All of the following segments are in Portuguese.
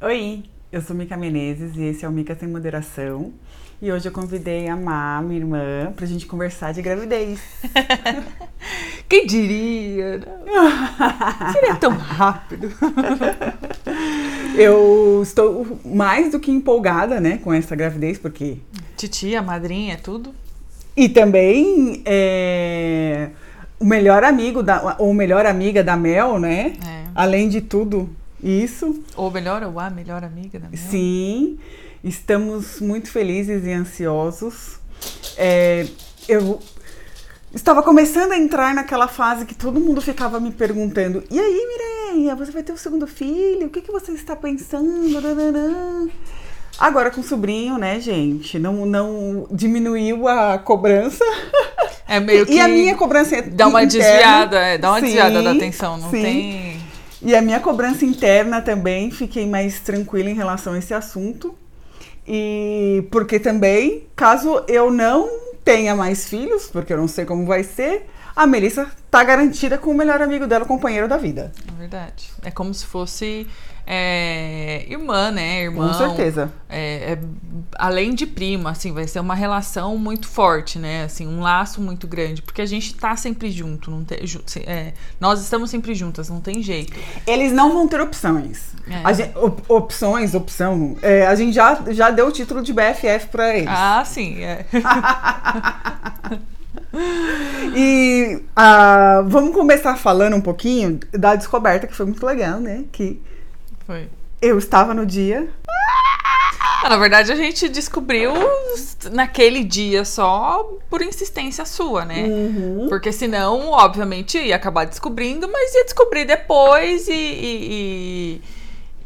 Oi, eu sou Mica Menezes e esse é o Mica Sem Moderação. E hoje eu convidei a Má, minha irmã, pra gente conversar de gravidez. Quem diria? Seria tão rápido. eu estou mais do que empolgada, né, com essa gravidez, porque... Titia, madrinha, tudo. E também é, o melhor amigo, da, ou melhor amiga da Mel, né? É. Além de tudo isso. Ou melhor, ou a melhor amiga da Mel. Sim, estamos muito felizes e ansiosos. É, eu estava começando a entrar naquela fase que todo mundo ficava me perguntando: e aí, Mireia, você vai ter o segundo filho? O que, que você está pensando? Agora com o sobrinho, né, gente? Não, não diminuiu a cobrança. É meio que. E a minha cobrança é Dá uma interna. desviada, é, dá uma sim, desviada da atenção, não sim. tem. E a minha cobrança interna também, fiquei mais tranquila em relação a esse assunto. E porque também, caso eu não tenha mais filhos, porque eu não sei como vai ser, a Melissa tá garantida com o melhor amigo dela, o companheiro da vida. É verdade. É como se fosse é, irmã, né? Irmão. Com certeza. É, é, além de prima, assim, vai ser uma relação muito forte, né? Assim, um laço muito grande, porque a gente tá sempre junto, não tem, é, nós estamos sempre juntas, não tem jeito. Eles não vão ter opções. É. Gente, op, opções, opção. É, a gente já, já deu o título de BFF para eles. Ah, sim. É. e uh, vamos começar falando um pouquinho da descoberta que foi muito legal, né? Que foi. Eu estava no dia. Ah, na verdade, a gente descobriu naquele dia só por insistência sua, né? Uhum. Porque senão, obviamente, ia acabar descobrindo, mas ia descobrir depois e, e, e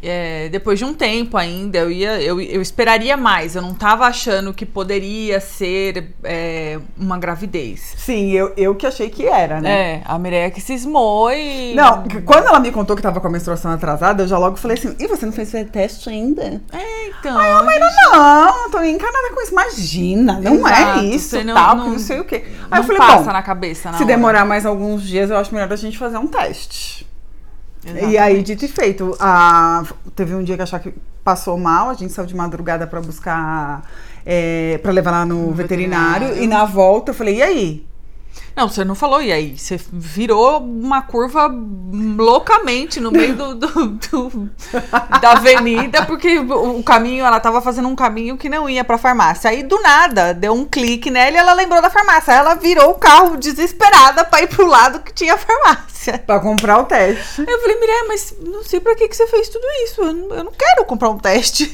é, depois de um tempo ainda, eu, ia, eu, eu esperaria mais. Eu não estava achando que poderia ser é, uma gravidez. Sim, eu, eu que achei que era, né? É, a Mireia que cismou e. Não, quando ela me contou que estava com a menstruação atrasada, eu já logo falei assim: e você não fez teste ainda? É, então. Ai, a mãe, gente... não, tô encanada com isso. Imagina, não é Exato, é isso, não, tal, não, não sei o quê. Aí eu falei: passa na cabeça, Se hora. demorar mais alguns dias, eu acho melhor a gente fazer um teste. Exatamente. E aí, dito e feito, a, teve um dia que achar que passou mal, a gente saiu de madrugada para buscar, é, para levar lá no, no veterinário, veterinário, e na volta eu falei, e aí? Não, você não falou, e aí? Você virou uma curva loucamente no meio do, do, do da avenida, porque o caminho, ela tava fazendo um caminho que não ia pra farmácia. Aí, do nada, deu um clique nela e ela lembrou da farmácia. Ela virou o carro desesperada pra ir pro lado que tinha a farmácia. Pra comprar o teste. Eu falei, Mireia, mas não sei pra que, que você fez tudo isso. Eu não, eu não quero comprar um teste.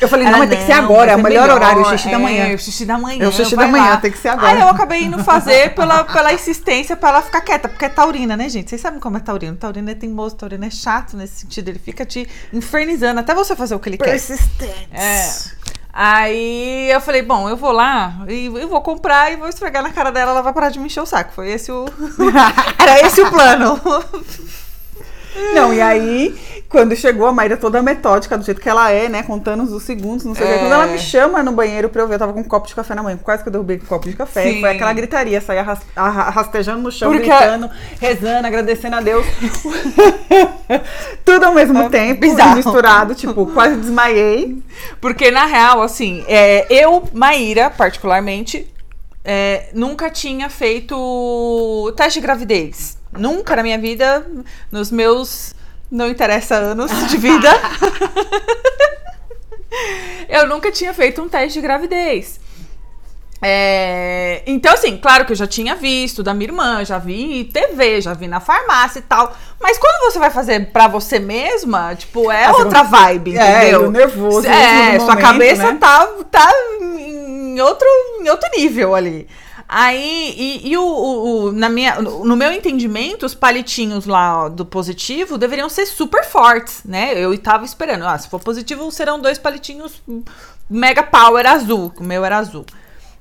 Eu falei, não, mas tem que ser agora, é o melhor, melhor, horário, o xixi é, da manhã. O xixi da manhã. É o xixi da manhã, lá. tem que ser agora. Aí eu acabei indo fazer pela pela insistência pra ela ficar quieta, porque é taurina, né, gente? Vocês sabem como é taurino. Taurino é teimoso, taurino é chato nesse sentido. Ele fica te infernizando até você fazer o que ele Persistente. quer. É. Aí eu falei, bom, eu vou lá e eu vou comprar e vou esfregar na cara dela, ela vai parar de me encher o saco. Foi esse o. Era esse o plano. Não, e aí, quando chegou, a Maíra toda metódica, do jeito que ela é, né? Contando os segundos, não sei o é. que. Quando ela me chama no banheiro pra eu ver, eu tava com um copo de café na mão. Quase que eu derrubei um copo de café. Sim. Foi aquela gritaria, sair rastejando no chão, Porque... gritando, rezando, agradecendo a Deus. Tudo ao mesmo é tempo, bizarro. misturado, tipo, quase desmaiei. Porque, na real, assim, é, eu, Maíra, particularmente, é, nunca tinha feito teste de gravidez. Nunca na minha vida, nos meus não interessa anos de vida, eu nunca tinha feito um teste de gravidez. É, então, assim, claro que eu já tinha visto da minha irmã, já vi TV, já vi na farmácia e tal. Mas quando você vai fazer pra você mesma, tipo, é outra vibe, é, entendeu? É, nervoso. É, sua momento, cabeça né? tá, tá em outro, em outro nível ali. Aí, e, e o, o, o, na minha, no meu entendimento, os palitinhos lá do positivo deveriam ser super fortes, né? Eu tava esperando, ah, se for positivo, serão dois palitinhos mega power azul. O meu era azul.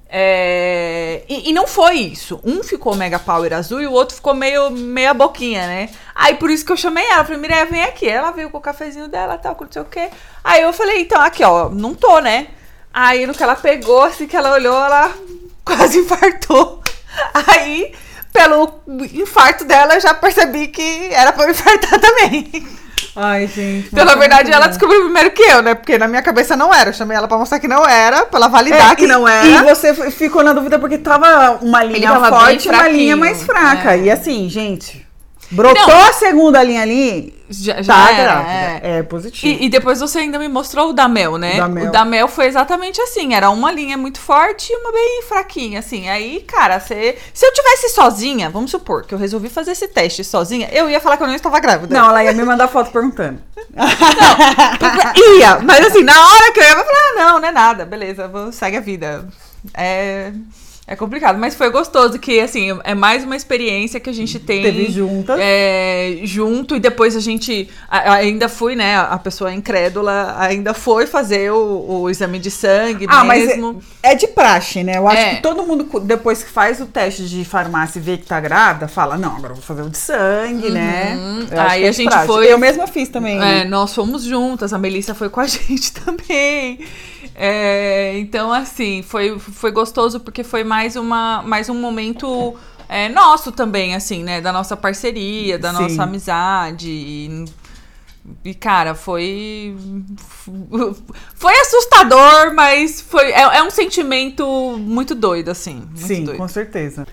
É, e, e, não foi isso. Um ficou mega power azul e o outro ficou meio meia boquinha, né? Aí por isso que eu chamei ela. Falei, Mireia, vem aqui. Ela veio com o cafezinho dela, tal, não sei o quê. Aí eu falei, então, aqui, ó, não tô, né? Aí no que ela pegou, assim que ela olhou, ela quase infartou. Aí, pelo infarto dela, eu já percebi que era pra eu infartar também. Ai, gente. Então, na verdade, ela descobriu primeiro que eu, né? Porque na minha cabeça não era. Eu chamei ela pra mostrar que não era, pra ela validar é, que e, não era. E você ficou na dúvida porque tava uma linha tava forte e uma linha mais fraca. É. E assim, gente, brotou não. a segunda linha ali, já, já tá grávida. É. é positivo. E, e, depois você ainda me mostrou o da Mel, né? Da Mel. O da Mel foi exatamente assim. Era uma linha muito forte e uma bem fraquinha, assim. Aí, cara, você, se eu tivesse sozinha, vamos supor que eu resolvi fazer esse teste sozinha, eu ia falar que eu não estava grávida. Não, ela ia me mandar foto perguntando. não, ia. Mas assim, na hora que eu ia, eu ia falar, ah, não, não é nada. Beleza, vou, segue a vida. É... É complicado, mas foi gostoso que, assim, é mais uma experiência que a gente tem. Teve junta. É, junto, e depois a gente ainda fui, né, a pessoa incrédula ainda foi fazer o, o exame de sangue ah, mesmo. Mas é, é, de praxe, né? Eu acho é. que todo mundo, depois que faz o teste de farmácia e vê que tá grávida, fala, não, agora eu vou fazer o de sangue, né? uhum. né? Aí é a gente praxe. foi... Eu mesma fiz também. É, nós fomos juntas, a Melissa foi com a gente também. É, então, assim, foi, foi gostoso porque foi mais, uma, mais um momento é, nosso também, assim, né? Da nossa parceria, da Sim. nossa amizade. E, e, cara, foi. Foi assustador, mas foi, é, é um sentimento muito doido, assim. Muito Sim, doido. com certeza.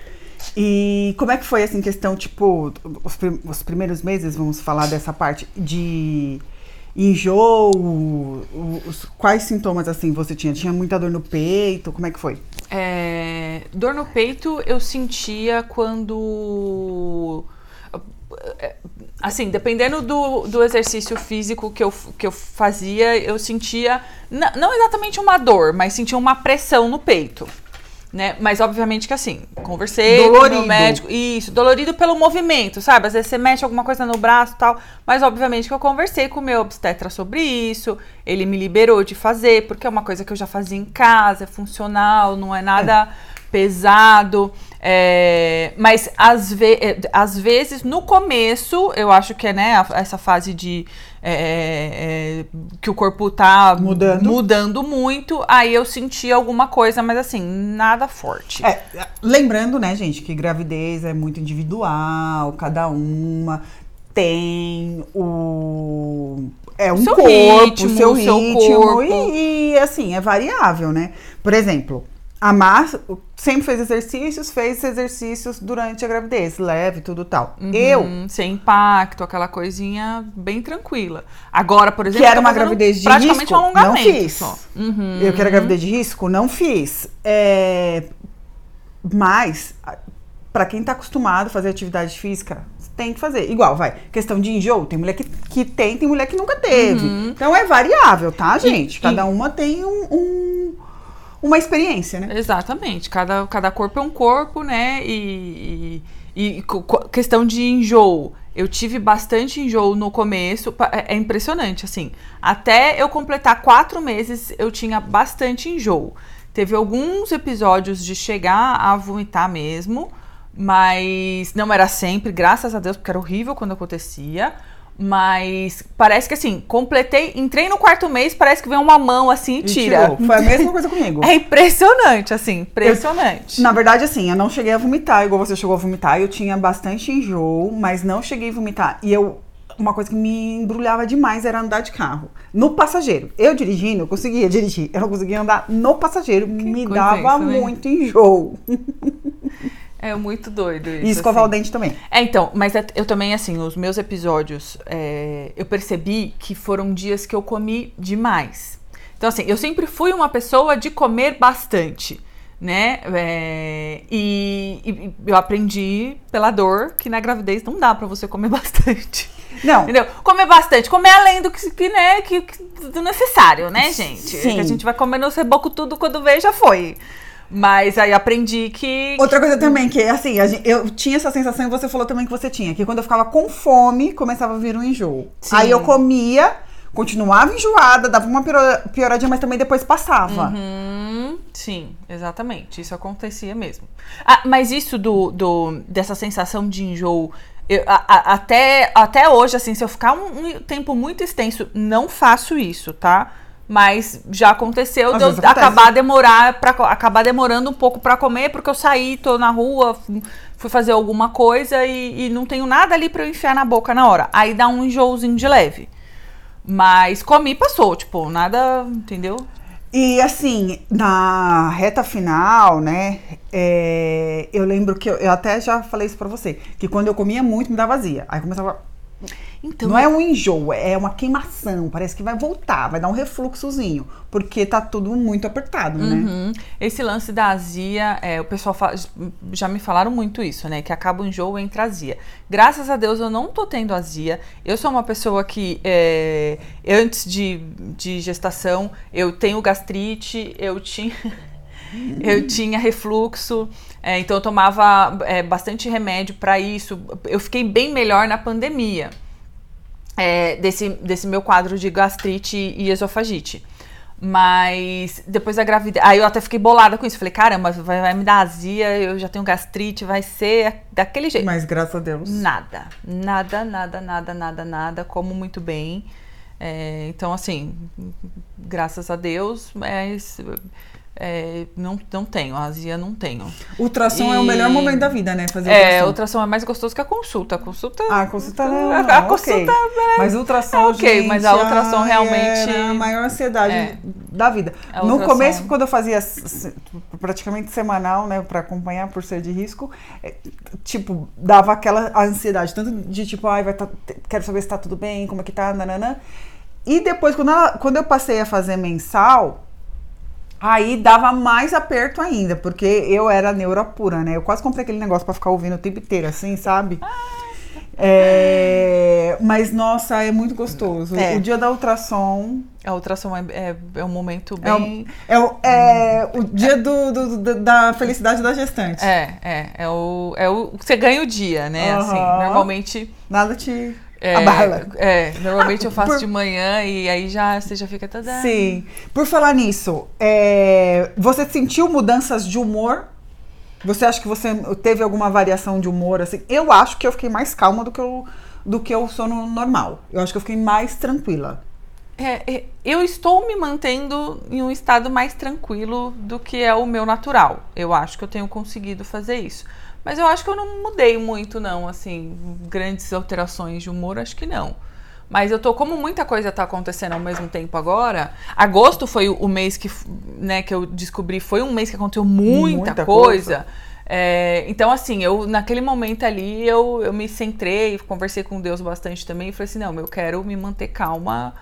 E como é que foi, assim, questão, tipo, os, os primeiros meses, vamos falar dessa parte de enjoo? Os, quais sintomas assim você tinha? Tinha muita dor no peito? Como é que foi? É, dor no peito eu sentia quando. Assim, dependendo do, do exercício físico que eu, que eu fazia, eu sentia. Não exatamente uma dor, mas sentia uma pressão no peito né? Mas obviamente que assim, conversei dolorido. com o médico, isso, dolorido pelo movimento, sabe? Às vezes você mexe alguma coisa no braço e tal, mas obviamente que eu conversei com o meu obstetra sobre isso, ele me liberou de fazer, porque é uma coisa que eu já fazia em casa, é funcional, não é nada é. pesado. É, mas às, ve é, às vezes, no começo, eu acho que é né, essa fase de é, é, é, que o corpo tá mudando. mudando muito, aí eu senti alguma coisa, mas assim, nada forte. É, lembrando, né, gente, que gravidez é muito individual, cada uma tem o é um seu corpo, ritmo, seu ritmo, seu corpo. E, e assim, é variável, né? Por exemplo, a Mar sempre fez exercícios, fez exercícios durante a gravidez, leve, tudo tal. Uhum, eu. Sem impacto, aquela coisinha bem tranquila. Agora, por exemplo. Que era uma gravidez de praticamente risco. Um não fiz. Uhum. Eu que era gravidez de risco, não fiz. É, mas, para quem tá acostumado a fazer atividade física, tem que fazer. Igual, vai. Questão de enjoo, tem mulher que, que tem, tem mulher que nunca teve. Uhum. Então é variável, tá, gente? E, Cada e... uma tem um, um uma experiência, né? Exatamente. Cada, cada corpo é um corpo, né? E, e, e questão de enjoo. Eu tive bastante enjoo no começo. É, é impressionante, assim. Até eu completar quatro meses, eu tinha bastante enjoo. Teve alguns episódios de chegar a vomitar mesmo, mas não era sempre, graças a Deus, porque era horrível quando acontecia. Mas parece que assim, completei, entrei no quarto mês, parece que vem uma mão assim e tira. Tirou. Foi a mesma coisa comigo. É impressionante, assim, impressionante. Eu, na verdade, assim, eu não cheguei a vomitar, igual você chegou a vomitar. Eu tinha bastante enjoo, mas não cheguei a vomitar. E eu. Uma coisa que me embrulhava demais era andar de carro. No passageiro. Eu dirigindo, eu conseguia dirigir. Eu não conseguia andar no passageiro. Que me dava muito enjoo. É muito doido isso. E escovar assim. o dente também. É, então, mas é, eu também, assim, os meus episódios, é, eu percebi que foram dias que eu comi demais. Então, assim, eu sempre fui uma pessoa de comer bastante, né? É, e, e, eu aprendi pela dor que na gravidez não dá para você comer bastante. Não. Entendeu? Comer bastante, comer além do que, que né, que, que, do necessário, né, gente? Sim. Que a gente vai comer no reboco tudo quando vê, já foi. Mas aí aprendi que. Outra coisa também, que assim, eu tinha essa sensação e você falou também que você tinha, que quando eu ficava com fome, começava a vir um enjoo. Sim. Aí eu comia, continuava enjoada, dava uma pioradinha, mas também depois passava. Uhum. Sim, exatamente. Isso acontecia mesmo. Ah, mas isso do, do, dessa sensação de enjoo. Eu, a, a, até, até hoje, assim, se eu ficar um, um tempo muito extenso, não faço isso, tá? Mas já aconteceu de eu acabar demorar para acabar demorando um pouco para comer, porque eu saí, tô na rua, fui fazer alguma coisa e, e não tenho nada ali para eu enfiar na boca na hora. Aí dá um enjoozinho de leve. Mas comi e passou, tipo, nada, entendeu? E assim, na reta final, né? é, eu lembro que eu, eu até já falei isso pra você, que quando eu comia muito me dava vazia. Aí começava. Então, Não é um enjoo, é uma queimação. Parece que vai voltar, vai dar um refluxozinho. Porque tá tudo muito apertado, né? Uhum. Esse lance da azia, é, o pessoal já me falaram muito isso, né? Que acaba o enjoo entre azia. Graças a Deus eu não tô tendo azia. Eu sou uma pessoa que, é, antes de, de gestação, eu tenho gastrite, eu tinha. Eu tinha refluxo, é, então eu tomava é, bastante remédio para isso. Eu fiquei bem melhor na pandemia é, desse, desse meu quadro de gastrite e esofagite. Mas depois da gravidez. Aí eu até fiquei bolada com isso. Falei, caramba, vai, vai me dar azia, eu já tenho gastrite, vai ser daquele jeito. Mas graças a Deus. Nada, nada, nada, nada, nada, nada. Como muito bem. É, então, assim, graças a Deus, mas é, não, não tenho, azia não tenho. Ultrassom é o E- melhor momento da vida, né? Fazer É, ultrassom. ultrassom é mais gostoso que a consulta. A consulta. Ah, a consulta não, A- não, a ok. consulta Mas ultrassom, é ok, gente, mas a ultrassom ai, realmente- era a maior ansiedade É. da vida. A No ultrassom- começo, quando eu fazia praticamente semanal, né, para acompanhar por ser de risco, é, tipo, dava aquela ansiedade, tanto de tipo, ai, vai tá, quero saber se tá tudo bem, como é que tá, nananã. E depois, quando, ela- quando eu passei a fazer mensal, Aí dava mais aperto ainda, porque eu era neura pura, né? Eu quase comprei aquele negócio pra ficar ouvindo o tempo inteiro, assim, sabe? É, Mas, nossa, é muito gostoso. É. O dia da ultrassom A ultrassom é, é, é um momento é, o- bem. é, o- é o dia do, do- do- da felicidade da gestante. É, é. É o, é o. Você ganha o dia, né? Assim, normalmente. Nada te É, abala. é, normalmente eu faço Por- de manhã e aí já você já fica toda. Sim. Por falar nisso, é, você sentiu mudanças de humor? Você acha que você teve alguma variação de humor? Assim? Eu acho que eu fiquei mais calma do que eu, do que eu sou no normal. Eu acho que eu fiquei mais tranquila. É, é, eu estou me mantendo em um estado mais tranquilo do que é o meu natural. Eu acho que eu tenho conseguido fazer isso. Mas eu acho que eu não mudei muito, não, assim, grandes alterações de humor, acho que não. Mas eu tô, como muita coisa tá acontecendo ao mesmo tempo agora, agosto foi o, mês que, né, que eu descobri, foi um mês que aconteceu muita, Muita coisa. É, então, assim, eu naquele momento ali eu, eu me centrei, conversei com Deus bastante também e falei assim, não, eu quero me manter calma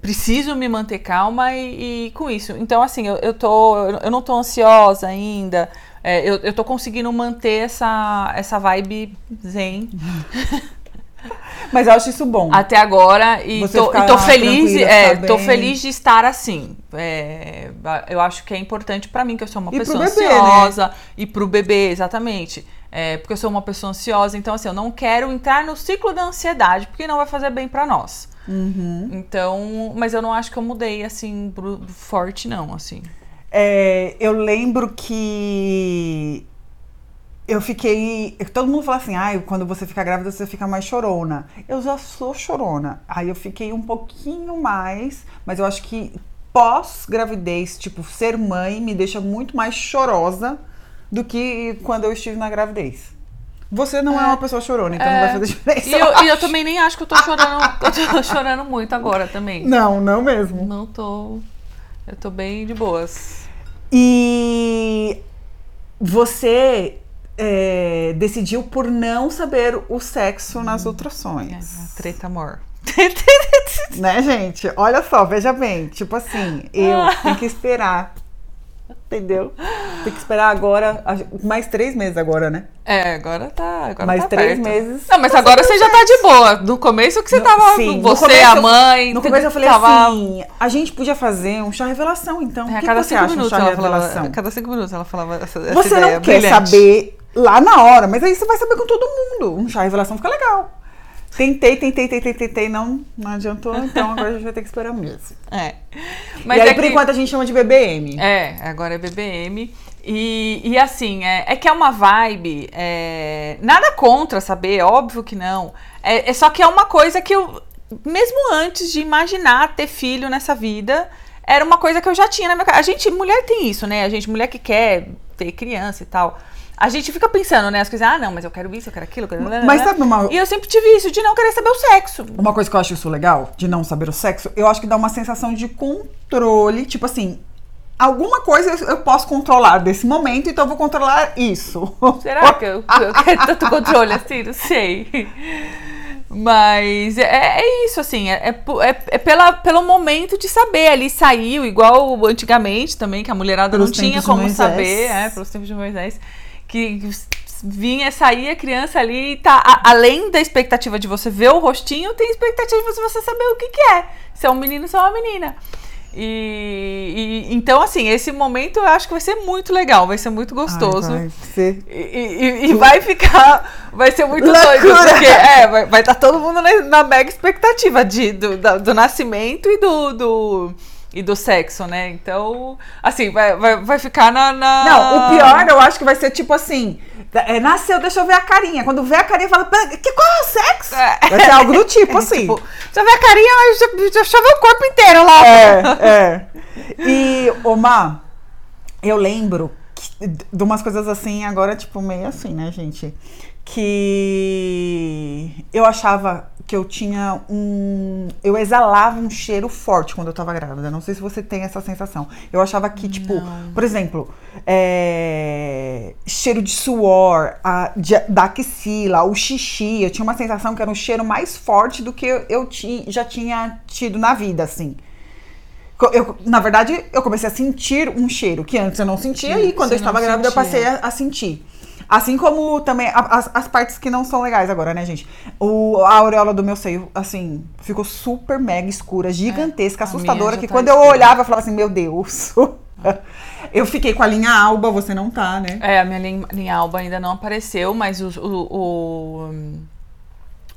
preciso me manter calma e, e com isso. Então, assim, eu, eu, tô, eu não tô ansiosa ainda. É, eu, eu tô conseguindo manter essa, essa vibe zen Mas eu acho isso bom. até agora e tô, e tô feliz, é, tô feliz de estar assim. É, eu acho que é importante pra mim que eu sou uma E pessoa bebê, ansiosa e pro bebê, exatamente. É, porque eu sou uma pessoa ansiosa, então assim, eu não quero entrar no ciclo da ansiedade, porque não vai fazer bem pra nós. Uhum. Então, mas eu não acho que eu mudei assim forte não, assim. É, eu lembro que eu fiquei. Todo mundo fala assim, ah, quando você fica grávida você fica mais chorona. Eu já sou chorona. Aí eu fiquei um pouquinho mais, mas eu acho que pós-gravidez, tipo, ser mãe me deixa muito mais chorosa do que quando eu estive na gravidez. Você não é, É. uma pessoa chorona, então não vai fazer diferença. E eu, e eu também nem acho que eu tô chorando, eu tô chorando muito agora também. Não, não mesmo. Não tô. Eu tô bem de boas. E você é, decidiu por não saber o sexo nas É, ultrações. treta amor. Né, gente? Olha só, veja bem. Tipo assim, eu tenho que esperar. Entendeu? Tem que esperar agora, mais três meses agora, né? É, agora tá. Agora mais tá três perto. meses. Não, mas agora você já tá de boa. No começo que você No- tava. sim, você, começo a mãe. No começo eu falei tava... assim, a gente podia fazer um chá revelação, então. É, o a que, cada cinco acha um minutos chá ela falava. revelação? A cada cinco minutos ela falava essa, essa Você não quer brilhante. saber lá na hora, mas aí você vai saber com todo mundo. Um chá revelação fica legal. Tentei, tentei, tentei, tentei, não, não adiantou, então agora a gente vai ter que esperar mesmo. É. e Mas aí, é por que- enquanto, a gente chama de BBM. É, agora é BBM. E, e assim, é, é que é uma vibe. é, nada contra saber, óbvio que não. É, é só que é uma coisa que eu, mesmo antes de imaginar ter filho nessa vida, era uma coisa que eu já tinha na minha casa. A gente, mulher tem isso, né? A gente, mulher que quer ter criança e tal. A gente fica pensando, né? As coisas, ah, não, mas eu quero isso, eu quero aquilo. Eu quero... Mas sabe uma... E eu sempre tive isso, de não querer saber o sexo. Uma coisa que eu acho isso legal, de não saber o sexo, eu acho que dá uma sensação de controle. Tipo assim, alguma coisa eu posso controlar desse momento, então eu vou controlar isso. Será que eu, eu quero tanto controle assim? Não sei. Mas é, é isso, assim, é, é, é, é, pela, pelo momento de saber. Ali saiu, igual antigamente também, que a mulherada pelos não tinha como saber, é, pelos tempos de Moisés, que vinha, saía a criança ali e tá. A, além da expectativa de você ver o rostinho, tem expectativa de você saber o que, que é. Se é um menino, se é uma menina. E, e, então, assim, esse momento eu acho que vai ser muito legal, vai ser muito gostoso. Ai, vai ser. E, e, e, vai ficar. Vai ser muito Loucura. doido, porque é, vai estar tá todo mundo na, na, mega expectativa de, do, da, do nascimento e do, do e do sexo, né? Então, assim, vai, vai, vai ficar na, na, Não, o pior eu acho que vai ser tipo assim. É, nasceu, deixa eu ver a carinha. Quando vê a carinha, fala, que qual é o sexo? É. Vai ser algo do tipo, assim. tipo, deixa eu ver a carinha, mas deixa eu ver o corpo inteiro lá. É, é. E, Omar, eu lembro que, de umas coisas assim, agora, tipo, meio assim, né, gente? Que eu achava que eu tinha um. Eu exalava um cheiro forte quando eu tava grávida. Não sei se você tem essa sensação. Eu achava que, tipo, Não. por exemplo, é... cheiro de suor, a, de, da axila, o xixi. Eu tinha uma sensação que era um cheiro mais forte do que eu, eu ti, já tinha tido na vida, assim. Eu, na verdade, eu comecei a sentir um cheiro que antes eu não sentia, e quando eu estava grávida, sentia. eu passei a, a sentir. Assim como também as, as, partes que não são legais agora, né, gente? O, a auréola do meu seio, assim, ficou super mega escura, gigantesca, é, assustadora, que tá quando escura. eu olhava, eu falava assim, meu Deus. eu fiquei com a linha alba, você não tá, né? É, a minha linha, linha alba ainda não apareceu, mas o, o, o,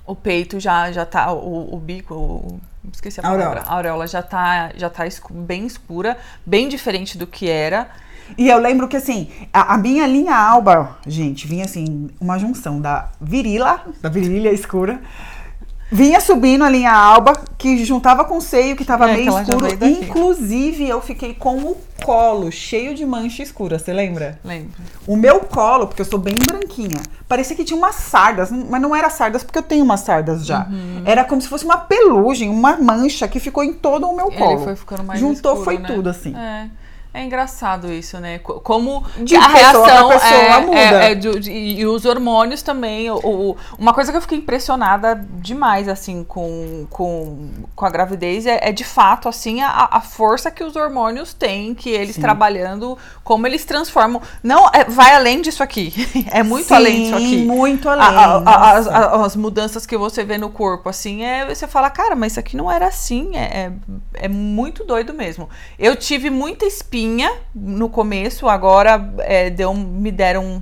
o peito já, já tá, o, o bico, o, esqueci a palavra. Auréola. A auréola já tá, já tá escu bem escura, bem diferente do que era. E eu lembro que, assim, a, a, minha linha alba, gente, vinha assim, uma junção da virila, da virilha escura, vinha subindo a linha alba, que juntava com o seio, que tava é, meio escuro. Inclusive, eu fiquei com o colo cheio de mancha escura, você lembra? Lembro. O meu colo, porque eu sou bem branquinha, parecia que tinha umas sardas, mas não era sardas porque eu tenho umas sardas já. Uhum. Era como se fosse uma pelugem, uma mancha que ficou em todo o meu colo. Ele foi ficando mais Juntou, escuro, foi né? tudo assim. É. É engraçado isso, né? Como de a reação pessoa é, muda. É, é de, de, e os hormônios também. O, o, uma coisa que eu fiquei impressionada demais, assim, com, com, com a gravidez é, é de fato, assim, a, a, força que os hormônios têm, que eles Sim. trabalhando, como eles transformam. Não, é, vai além disso aqui. É muito Sim, além disso aqui. muito além. A, a, as, as, mudanças que você vê no corpo, assim, é você fala, cara, mas isso aqui não era assim. É, é, é muito doido mesmo. Eu tive muita espinha no começo, agora é, deu, me deram um,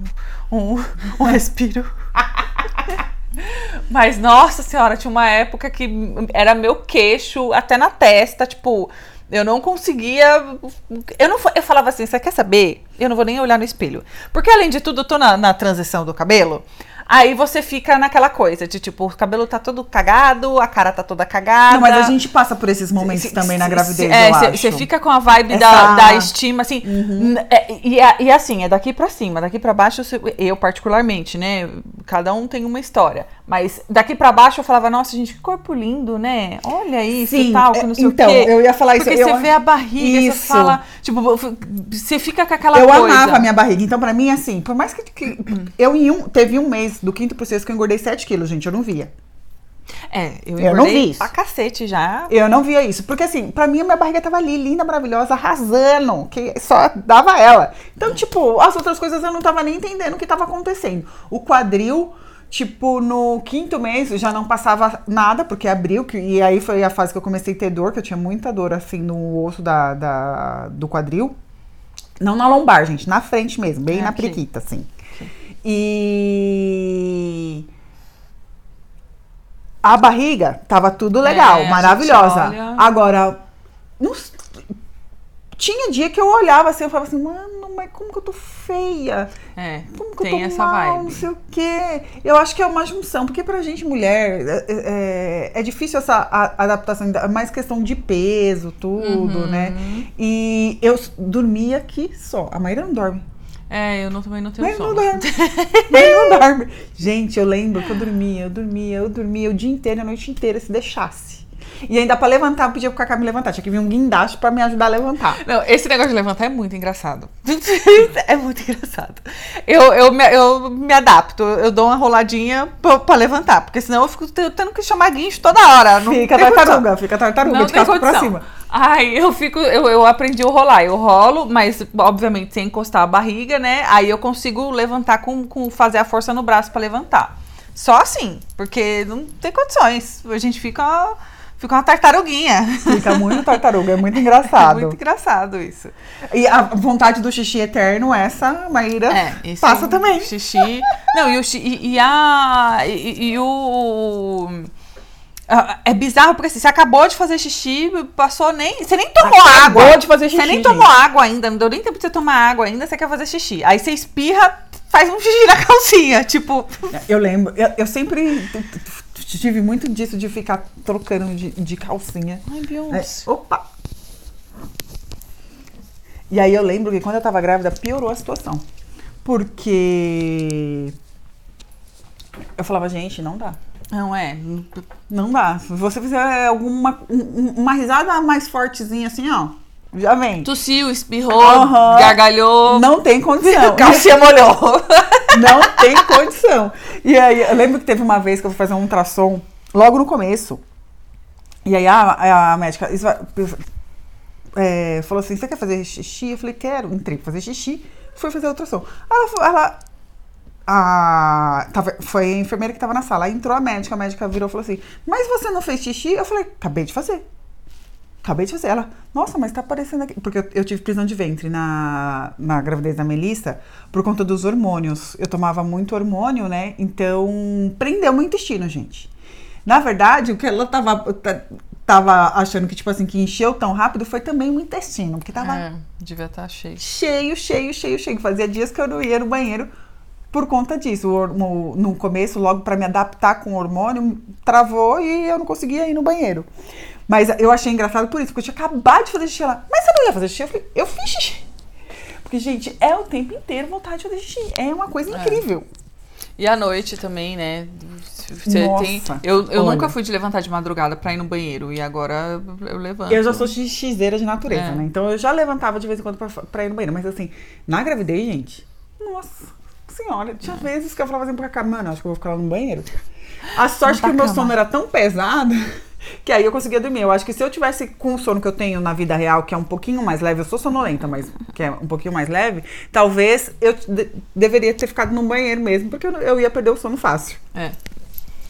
um, um respiro. Mas, nossa senhora, tinha uma época que era meu queixo até na testa, tipo, eu não conseguia. Eu não eu falava assim, você quer saber? Eu não vou nem olhar no espelho. Porque além de tudo, eu tô na, na transição do cabelo. Aí você fica naquela coisa de tipo, o cabelo tá todo cagado, a cara tá toda cagada. Não, mas a gente passa por esses momentos cê, também cê, na gravidez. É, você fica com a vibe Essa... da, da estima, assim. Uhum. É, e, e assim, é daqui para cima, daqui para baixo, eu particularmente, né? Cada um tem uma história. Mas daqui para baixo eu falava, nossa, gente, que corpo lindo, né? Olha isso Sim, e tal, que não sei então, o quê. eu ia falar isso. Porque eu... você vê a barriga, isso. você fala, tipo, você fica com aquela eu coisa. Eu amava a minha barriga. Então, para mim, assim, por mais que, que eu em um, teve um mês do quinto pro sexto que eu engordei 7 quilos, gente, eu não via. É, eu, eu não vi isso. pra cacete já. Eu não via isso. Porque assim, pra mim a minha barriga tava ali, linda, maravilhosa, arrasando, que só dava ela. Então, tipo, as outras coisas eu não tava nem entendendo o que tava acontecendo. O quadril, tipo, no quinto mês já não passava nada, porque abriu, que, e aí foi a fase que eu comecei a ter dor, que eu tinha muita dor assim no osso da, da do quadril. Não na lombar, gente, na frente mesmo, bem é na aqui. periquita, assim. E a barriga tava tudo legal, é, maravilhosa. Olha... Agora, não, tinha dia que eu olhava assim, eu falava assim, mano, mas como que eu tô feia? É, como que eu tô essa mal, vibe. não sei o quê. Eu acho que é uma junção, porque pra gente mulher é, é, é, é difícil essa adaptação, é mais questão de peso, tudo, uhum. né? E eu dormia aqui só, a Maíra não dorme. É, eu não, também não tenho não sono. dorme. Nem não dorme. Gente, eu lembro que eu dormia, eu dormia, eu dormia o dia inteiro, a noite inteira, se deixasse. E ainda pra levantar, eu pedia pro Cacá me levantar. Tinha que vir um guindaste pra me ajudar a levantar. Não, esse negócio de levantar é muito engraçado. é muito engraçado. Eu, eu, me, eu me adapto, eu dou uma roladinha pra, pra levantar, porque senão eu fico te- tendo que chamar guincho toda hora. Não Fica tem condição. tartaruga, fica tartaruga, Não de casco pra cima. Ai, eu fico, eu, eu aprendi a rolar. Eu rolo, mas obviamente sem encostar a barriga, né? Aí eu consigo levantar com, com fazer a força no braço pra levantar. Só assim, porque não tem condições. A gente fica, fica uma tartaruguinha. Fica muito tartaruga, é muito É engraçado. muito engraçado isso. E a vontade do xixi eterno, essa, Maíra, É, passa também. Xixi. Não, e o e, e a e, e o é bizarro porque assim, você acabou de fazer xixi, passou nem. Você nem tomou Acabou água. de fazer xixi, Você nem gente. tomou água ainda, não deu nem tempo de você tomar água ainda, você quer fazer xixi. Aí você espirra, faz um xixi na calcinha. Tipo. Eu lembro, eu, eu sempre tive muito disso de ficar trocando de, de calcinha. Ai, É, Beyoncé. opa! E aí eu lembro que quando eu tava grávida, piorou a situação. Porque eu falava, gente, não dá. Não é. Não dá. Se você fizer alguma um- um- uma risada mais fortezinha assim, ó, já vem. Tossiu, espirrou, Aham. gargalhou. Não tem condição. Calcinha molhou. Não tem condição. E aí, eu lembro que teve uma vez que eu fui fazer um ultrassom, logo no começo. E aí a, a médica isso é, falou assim: Você quer fazer xixi? Eu falei: Quero. Entrei pra fazer xixi, fui fazer ultrassom. Ela, ela a, tava- foi a enfermeira que tava na sala. Aí entrou a médica, a médica virou e falou assim: Mas você não fez xixi? Eu falei: Acabei de fazer. Acabei de fazer. Ela, nossa, mas tá aparecendo aqui. Porque eu, eu tive prisão de ventre na, na gravidez da Melissa por conta dos hormônios. Eu tomava muito hormônio, né? Então, prendeu meu intestino, gente. Na verdade, o que ela tava, ta- tava achando que, tipo assim, que encheu tão rápido foi também o intestino. Porque tava É, devia estar cheio. cheio, cheio, cheio, cheio. Fazia dias que eu não ia no banheiro por conta disso. O hormo- no começo, logo para me adaptar com o hormônio, travou e eu não conseguia ir no banheiro. Mas eu achei engraçado por isso, porque eu tinha acabado de fazer xixi. Ela, mas você não ia fazer xixi? Eu falei, eu fiz xixi. Porque, gente, é o tempo inteiro vontade de fazer xixi. É uma coisa incrível. E à noite também, né? Você Nossa, tem. Eu, eu olha. nunca fui de levantar de madrugada pra ir no banheiro. E agora eu levanto. Eu já sou xizeira de natureza, É. né? Então eu já levantava de vez em quando pra, pra ir no banheiro. Mas assim, na gravidez, gente, nossa senhora, tinha vezes que eu falava assim pra cá, mano, acho que eu vou ficar lá no banheiro. A sorte tá que o meu cama. sono era tão pesado que aí eu conseguia dormir. Eu acho que se eu tivesse com o sono que eu tenho na vida real, que é um pouquinho mais leve, eu sou sonolenta, mas que é um pouquinho mais leve, talvez eu de- deveria ter ficado no banheiro mesmo, porque eu, eu ia perder o sono fácil. É.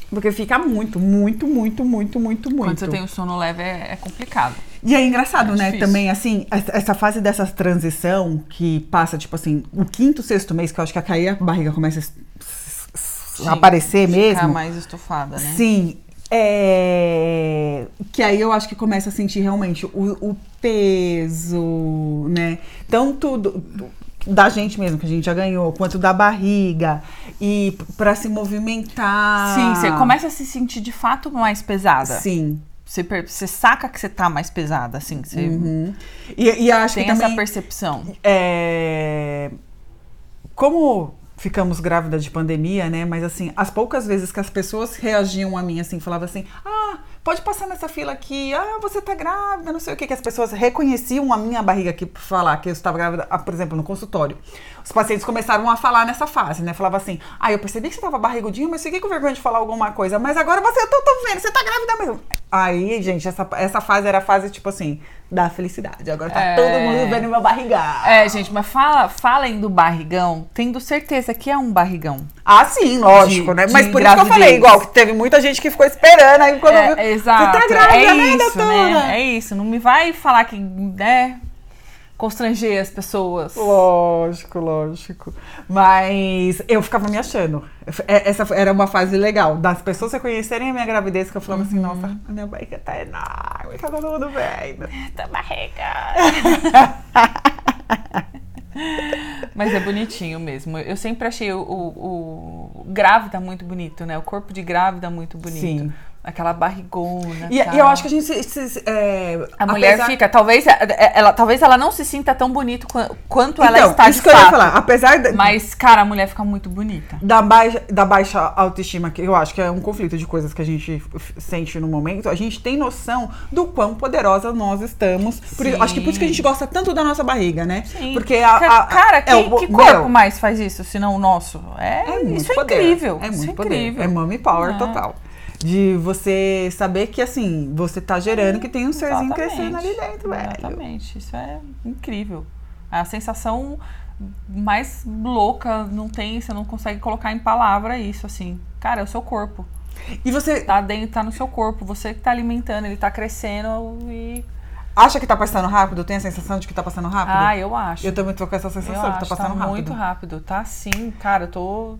Porque fica muito, muito, muito, muito, muito, muito. Quando você tem o sono leve é, é complicado. E é engraçado, É né? difícil. Também, assim, essa fase dessa transição que passa, tipo assim, o quinto, sexto mês, que eu acho que a cair a barriga começa a aparecer Ficar mesmo. mais estufada, né? Sim. É... Que aí eu acho que começa a sentir realmente o, o peso, né? Tanto do- do- da gente mesmo, que a gente já ganhou, quanto da barriga. E pra se movimentar. Sim, você começa a se sentir de fato mais pesada. Sim. Você, saca que você tá mais pesada, assim. Você Uhum. E, e acho tem que essa também. percepção. É, Como ficamos grávidas de pandemia, né? Mas assim, as poucas vezes que as pessoas reagiam a mim, assim, falavam assim: ah, pode passar nessa fila aqui, ah, você tá grávida, não sei o que, que as pessoas reconheciam a minha barriga aqui por falar que eu estava grávida, ah, por exemplo, no consultório. Os pacientes começaram a falar nessa fase, né? Falava assim: ah, eu percebi que você tava barrigudinha, mas fiquei com vergonha de falar alguma coisa, mas agora você, eu tô, tô vendo, você tá grávida mesmo. Aí, gente, essa, essa fase era a fase, tipo assim, da felicidade. Agora tá É. todo mundo vendo meu barrigão. É, gente, mas fala, falem do barrigão, tendo certeza que é um barrigão. Ah, sim, lógico, De- né? Mas por isso que eu gravidez. falei, igual, que teve muita gente que ficou esperando aí quando viu. É, exato. Você tá grávida, é né, isso, né? É isso. Não me vai falar que, né? Constranger as pessoas. Lógico, lógico. Mas eu ficava me achando. É- Essa era uma fase legal. Das pessoas reconhecerem a minha gravidez, que eu falava assim, nossa, a minha barriga tá enorme, tá todo mundo vendo. Tá barriga. Mas é bonitinho mesmo. Eu sempre achei o, o- o grávida muito bonito, né? O corpo de grávida muito bonito. Sim. Aquela barrigona. E, e eu acho que a gente se, se, é, a mulher apesar... fica, talvez é, é, ela, talvez ela não se sinta tão bonita quanto então, ela está isso de que fato. eu ia falar, apesar de, mas cara, a mulher fica muito bonita. Da baixa, da baixa autoestima que eu acho que é um conflito de coisas que a gente sente no momento, a gente tem noção do quão poderosa nós estamos. Por, acho que por isso que a gente gosta tanto da nossa barriga, né? Sim. Porque a, a cara, quem, é o, que corpo meu, mais faz isso, senão o nosso? É, é muito isso poder. é incrível. É muito é poder. incrível. É mommy power total. De você saber que, assim, você tá gerando que tem um serzinho crescendo ali dentro, velho. Exatamente. Isso é incrível. A sensação mais louca não tem, você não consegue colocar em palavra isso, assim. Cara, é o seu corpo. E você. Tá dentro, tá no seu corpo. Você que tá alimentando, ele tá crescendo e. Acha que tá passando rápido? Tem a sensação de que tá passando rápido? Ah, eu acho. Eu também tô com essa sensação eu que tá passando tá rápido. muito rápido. Tá sim, cara, eu tô.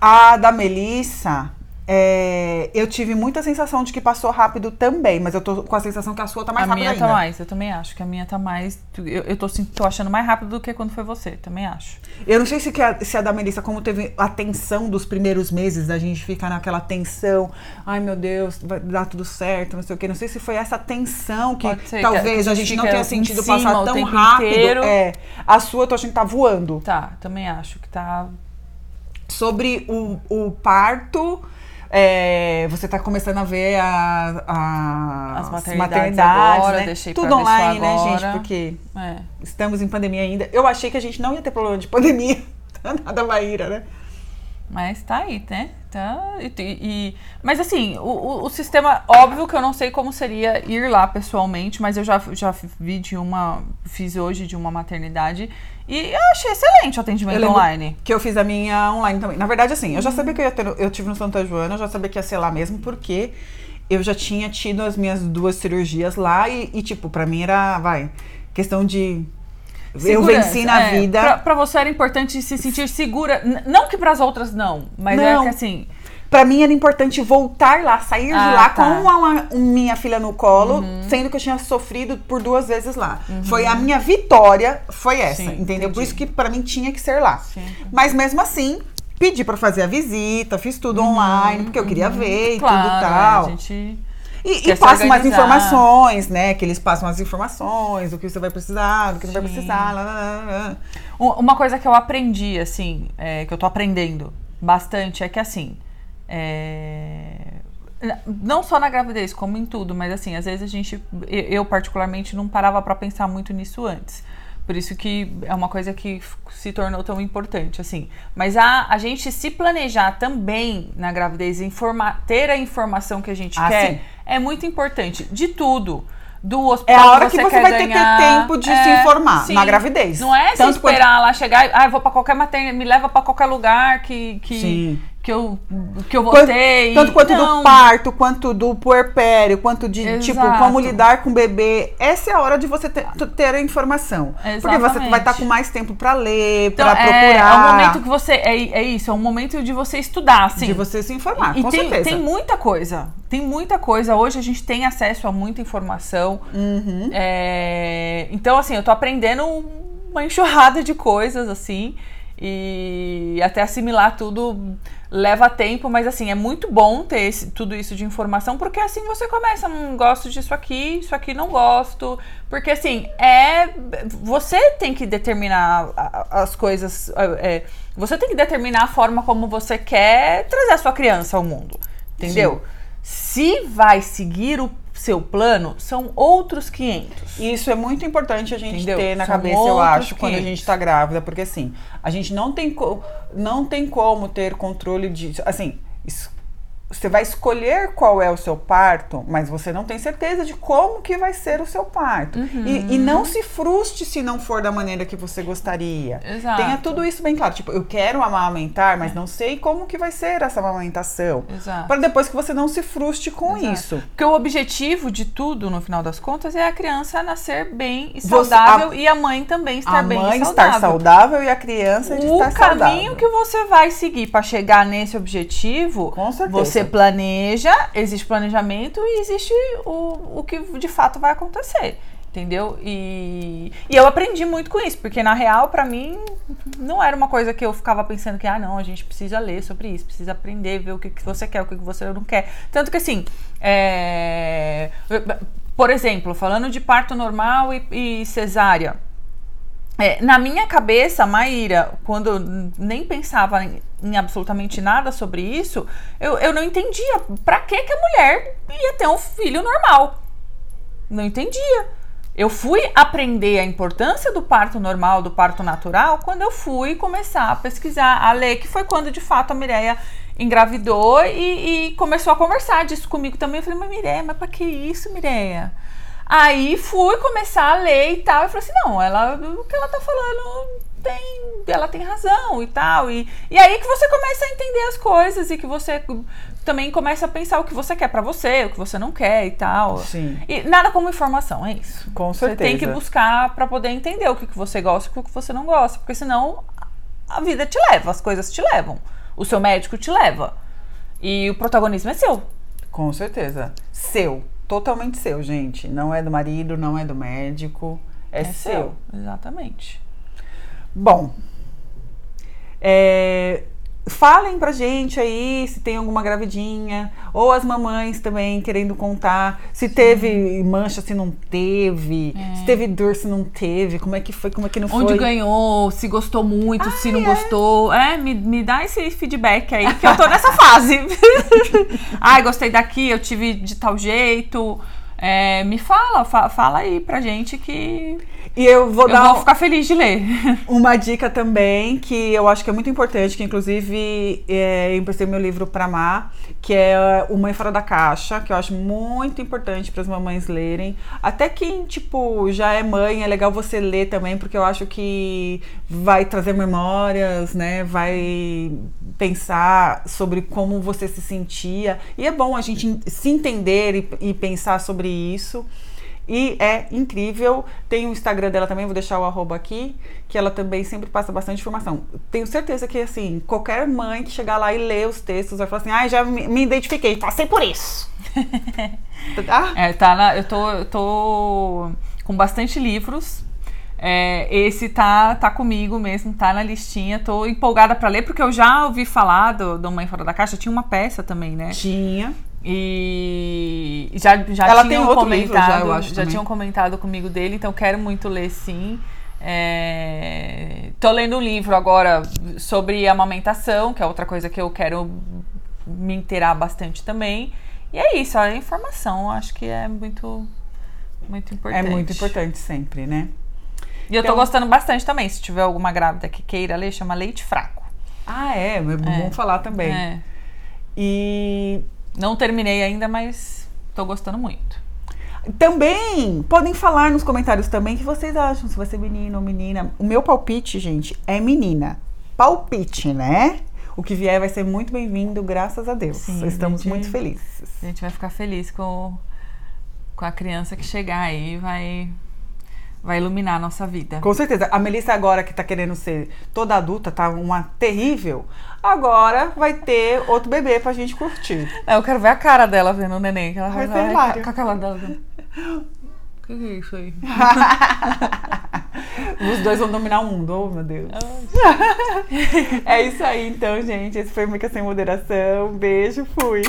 A da Melissa, é, eu tive muita sensação de que passou rápido também, mas eu tô com a sensação que a sua tá mais a rápida minha ainda. tá mais, eu também acho que a minha tá mais. Eu, eu tô, tô achando mais rápido do que quando foi você, também acho. Eu não sei se, a, se a da Melissa, como teve a tensão dos primeiros meses, da gente ficar naquela tensão, ai meu Deus, vai dar tudo certo, não sei o quê. Não sei se foi essa tensão que talvez que a, a, gente não tenha sentido passar tão rápido. Inteiro. É, a sua eu tô achando que tá voando. Tá, também acho que tá. Sobre o, o parto é, você está começando a ver a, a, as maternidades, maternidades agora, né? deixei Tudo online, né, gente? Porque é. estamos em pandemia ainda. Eu achei que a gente não ia ter problema de pandemia. Nada Maíra, né? Mas tá aí, né? Tá, e, e, mas assim, o, o, sistema, óbvio que eu não sei como seria ir lá pessoalmente, mas eu já, já vi de uma, fiz hoje de uma maternidade e eu achei excelente o atendimento online. Que eu fiz a minha online também. Na verdade, assim, eu já sabia que eu ia ter, eu tive no Santa Joana, eu já sabia que ia ser lá mesmo, porque eu já tinha tido as minhas duas cirurgias lá e, e tipo, pra mim era, vai, questão de Segurança, eu venci na é, vida. Pra, pra, você era importante se sentir segura. Não que para as outras não, mas é não. é que assim. Pra mim era importante voltar lá, sair ah, de lá tá. com uma, minha filha no colo, uhum. sendo que eu tinha sofrido por duas vezes lá. Uhum. Foi a minha vitória, foi essa, Sim, entendeu? Entendi. Por isso que para mim tinha que ser lá. Sim. Mas mesmo assim, pedi para fazer a visita, fiz tudo uhum. online, porque eu queria uhum. ver e claro, tudo e tal. É, a gente e, e passam mais informações, né? Que eles passam as informações, do que você vai precisar, do que Sim. não vai precisar. Lá, lá, lá. Uma coisa que eu aprendi, assim, é, que eu tô aprendendo bastante, é que assim. É... Não só na gravidez, como em tudo, mas assim, às vezes a gente, eu particularmente, não parava para pensar muito nisso antes. Por isso que é uma coisa que se tornou tão importante, assim. Mas a, a gente se planejar também na gravidez, informar, ter a informação que a gente ah, quer, sim. é muito importante. De tudo do hospital. É a hora que você, que você vai ganhar. ter tempo de é, se informar sim. na gravidez. Não é Tanto se esperar quanto... lá chegar, ah, vou para qualquer matéria, me leva para qualquer lugar que, que, que eu que eu votei. Tanto quanto não. do parto, quanto do puerpério, quanto de Exato. tipo como lidar com o bebê. Essa é a hora de você ter, ter a informação. Exatamente. Porque você vai estar tá com mais tempo para ler, então, para procurar. É, um momento que você é, é isso, é um momento de você estudar, assim. De você se informar, e, com tem, certeza. Tem muita coisa. Tem muita coisa. Hoje a gente tem acesso a muita informação. Uhum. É, então, assim, eu tô aprendendo uma enxurrada de coisas, assim. E até assimilar tudo leva tempo, mas assim, é muito bom ter esse, tudo isso de informação, porque assim você começa, não gosto disso aqui, isso aqui não gosto. Porque assim, é. Você tem que determinar as coisas. É, você tem que determinar a forma como você quer trazer a sua criança ao mundo. Entendeu? Sim. Se vai seguir o seu plano, são outros 500. Isso é muito importante a gente Entendeu? ter na são cabeça, eu acho, 500. quando a gente está grávida, porque assim, a gente não tem, não tem como ter controle de. Assim, você vai escolher qual é o seu parto, mas você não tem certeza de como que vai ser o seu parto. Uhum. E, e, não se frustre se não for da maneira que você gostaria. Exato. Tenha tudo isso bem claro. Tipo, eu quero amamentar, mas não sei como que vai ser essa amamentação. Para depois que você não se frustre com Exato. isso. Porque o objetivo de tudo, no final das contas, é a criança nascer bem e saudável você, a, e a mãe também estar bem e saudável. A mãe estar saudável e a criança o estar saudável. O caminho que você vai seguir para chegar nesse objetivo, com certeza. você planeja, existe planejamento e existe o, o que de fato vai acontecer. Entendeu? E, e eu aprendi muito com isso, porque na real, para mim, não era uma coisa que eu ficava pensando que, ah, não, a gente precisa ler sobre isso, precisa aprender, ver o que, que você quer, o que, que você não quer. Tanto que, assim, é... por exemplo, falando de parto normal e, e cesárea. É, na minha cabeça, Maíra, quando nem pensava em, em absolutamente nada sobre isso, eu, eu não entendia pra que, que a mulher ia ter um filho normal. Não entendia. Eu fui aprender a importância do parto normal, do parto natural, quando eu fui começar a pesquisar, a ler, que foi quando de fato a Mireia engravidou e, e começou a conversar disso comigo também. Eu falei, mas Mireia, mas pra que isso, Mireia? Aí fui começar a ler e tal, e falei assim, não, ela, o que ela tá falando tem, ela tem razão e tal. E, e aí que você começa a entender as coisas e que você também começa a pensar o que você quer para você, o que você não quer e tal. Sim. E nada como informação, é isso. Com certeza. Você tem que buscar para poder entender o que, que você gosta e o que você não gosta, porque senão a vida te leva, as coisas te levam. O seu médico te leva. E o protagonismo é seu. Com certeza. Seu. Totalmente seu, gente. Não é do marido, não é do médico. É, é seu. seu. Exatamente. Bom, é, falem pra gente aí se tem alguma gravidinha, ou as mamães também querendo contar se teve mancha, se não teve, é. se teve dor, se não teve, como é que foi, como é que não Onde foi. Onde ganhou, se gostou muito, ah, se não é. gostou. É, me, me dá esse feedback aí, que eu tô nessa fase. Ai, gostei daqui, eu tive de tal jeito. É, me fala, fa fala aí pra gente que e eu vou eu dar. vou ficar feliz de ler. Uma dica também, que eu acho que é muito importante, que inclusive é, eu emprestei meu livro para Má, que é O Mãe Fora da Caixa, que eu acho muito importante para as mamães lerem. Até quem, tipo, já é mãe, é legal você ler também, porque eu acho que vai trazer memórias, né? Vai pensar sobre como você se sentia. E é bom a gente se entender e, e pensar sobre isso. E é incrível. Tem o Instagram dela também, vou deixar o arroba aqui, que ela também sempre passa bastante informação. Tenho certeza que, assim, qualquer mãe que chegar lá e ler os textos vai falar assim, ai, ah, já me, me identifiquei, passei por isso. tá? É, tá na, eu, tô, eu tô com bastante livros. É, esse tá, tá comigo mesmo, tá na listinha. Tô empolgada para ler, porque eu já ouvi falar do, do Mãe Fora da Caixa. Tinha uma peça também, né? Tinha. E já, já Ela tinham tem comentado, já, eu acho, já tinham comentado comigo dele, então quero muito ler sim. É, tô lendo um livro agora sobre amamentação, que é outra coisa que eu quero me inteirar bastante também. E é isso, a informação acho que é muito, muito importante. É muito importante sempre, né? E eu tô então gostando bastante também. Se tiver alguma grávida que queira ler, chama Leite Fraco. Ah, é? É bom é. falar também. É. E não terminei ainda, mas tô gostando muito. Também podem falar nos comentários também o que vocês acham, se vai ser menino ou menina. O meu palpite, gente, é menina. Palpite, né? O que vier vai ser muito bem-vindo, graças a Deus. Sim, Estamos gente, muito felizes. A gente vai ficar feliz com, com a criança que chegar aí, vai vai iluminar a nossa vida. Com certeza. A Melissa agora que tá querendo ser toda adulta, tá uma terrível. Agora vai ter outro bebê pra gente curtir. É, eu quero ver a cara dela vendo o neném. Que ela vai ser hilário. Com a cara dela. O que, que é isso aí? Os dois vão dominar o mundo, oh meu Deus. é isso aí então, gente. Esse foi Mica Sem Moderação. Beijo, fui.